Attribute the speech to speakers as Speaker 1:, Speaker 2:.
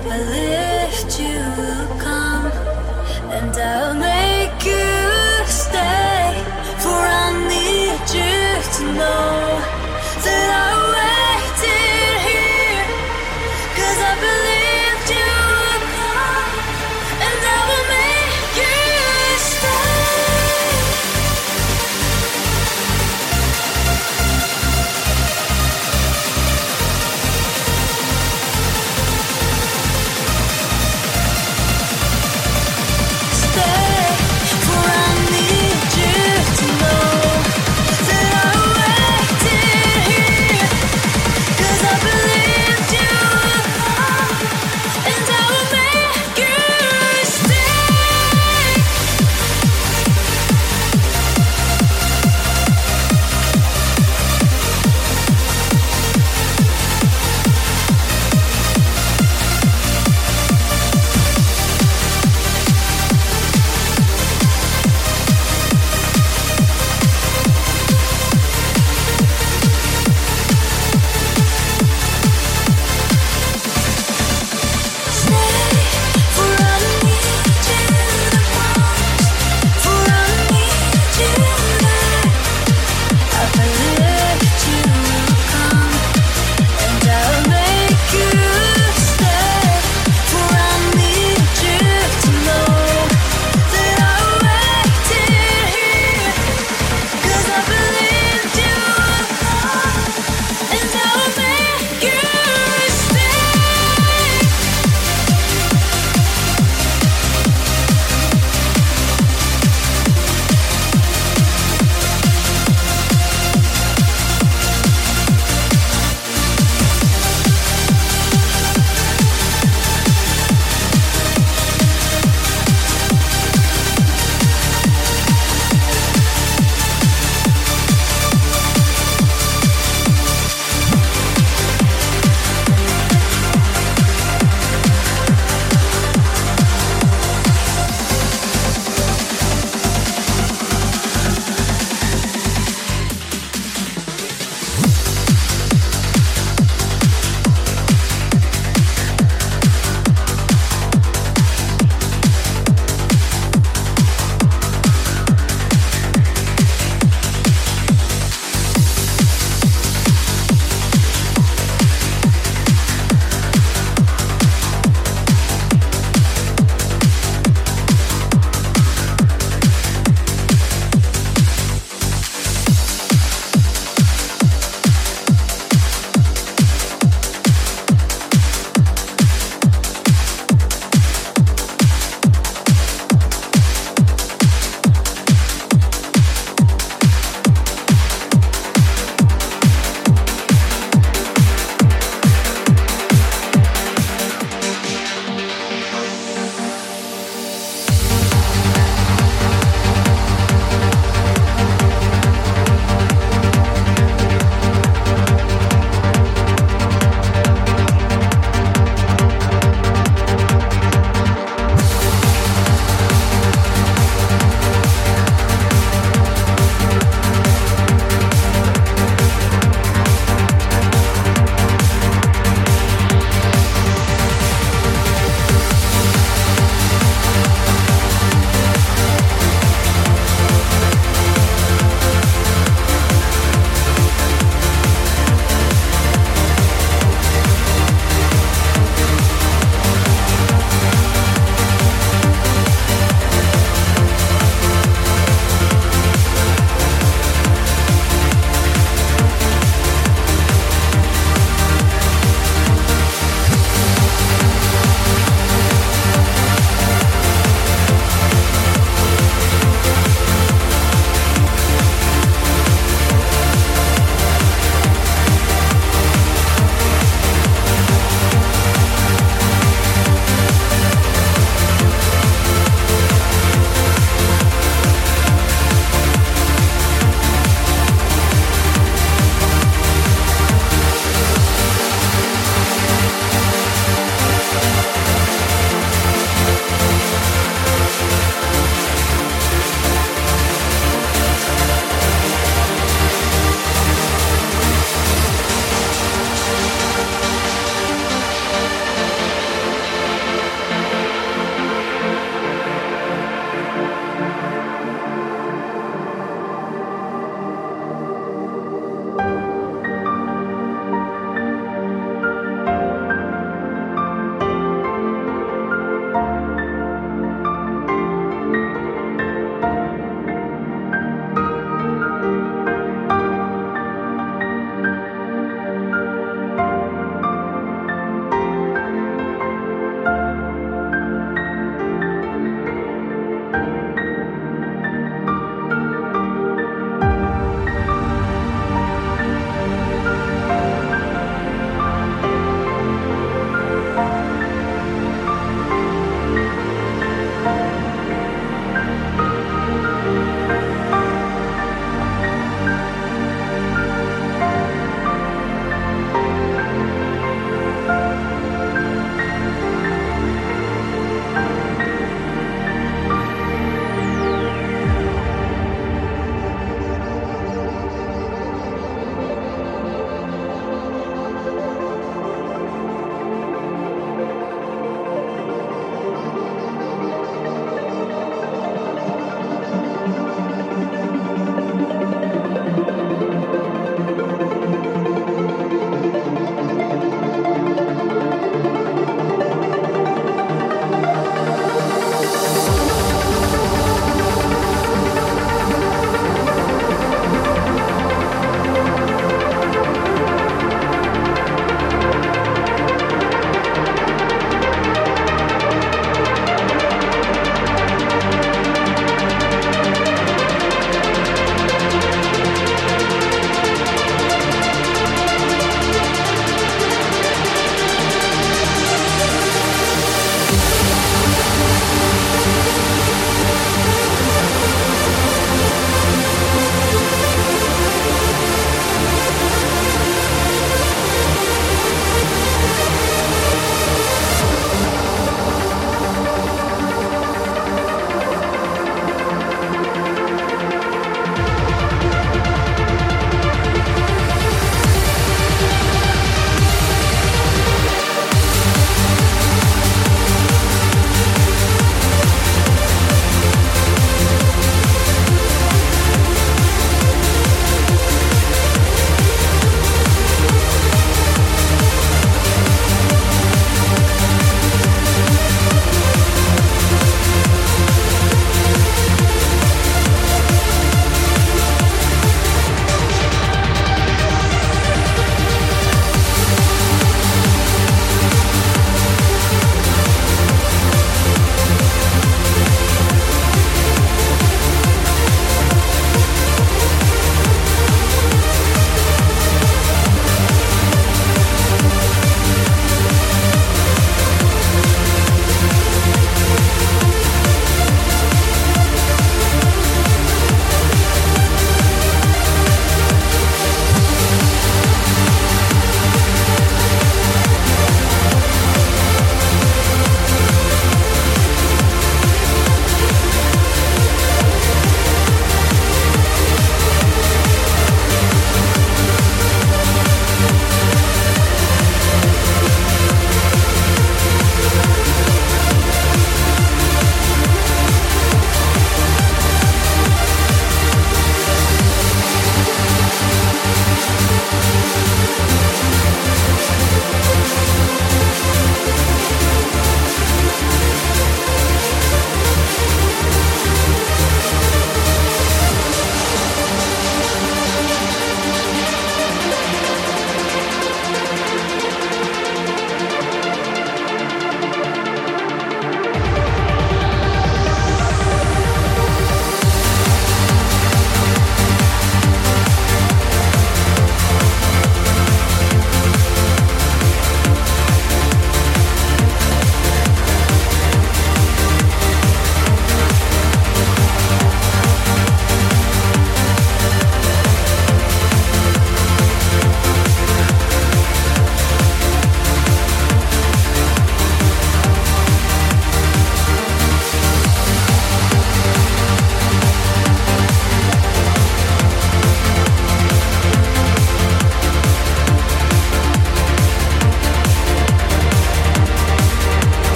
Speaker 1: I believed you will come, and I'll make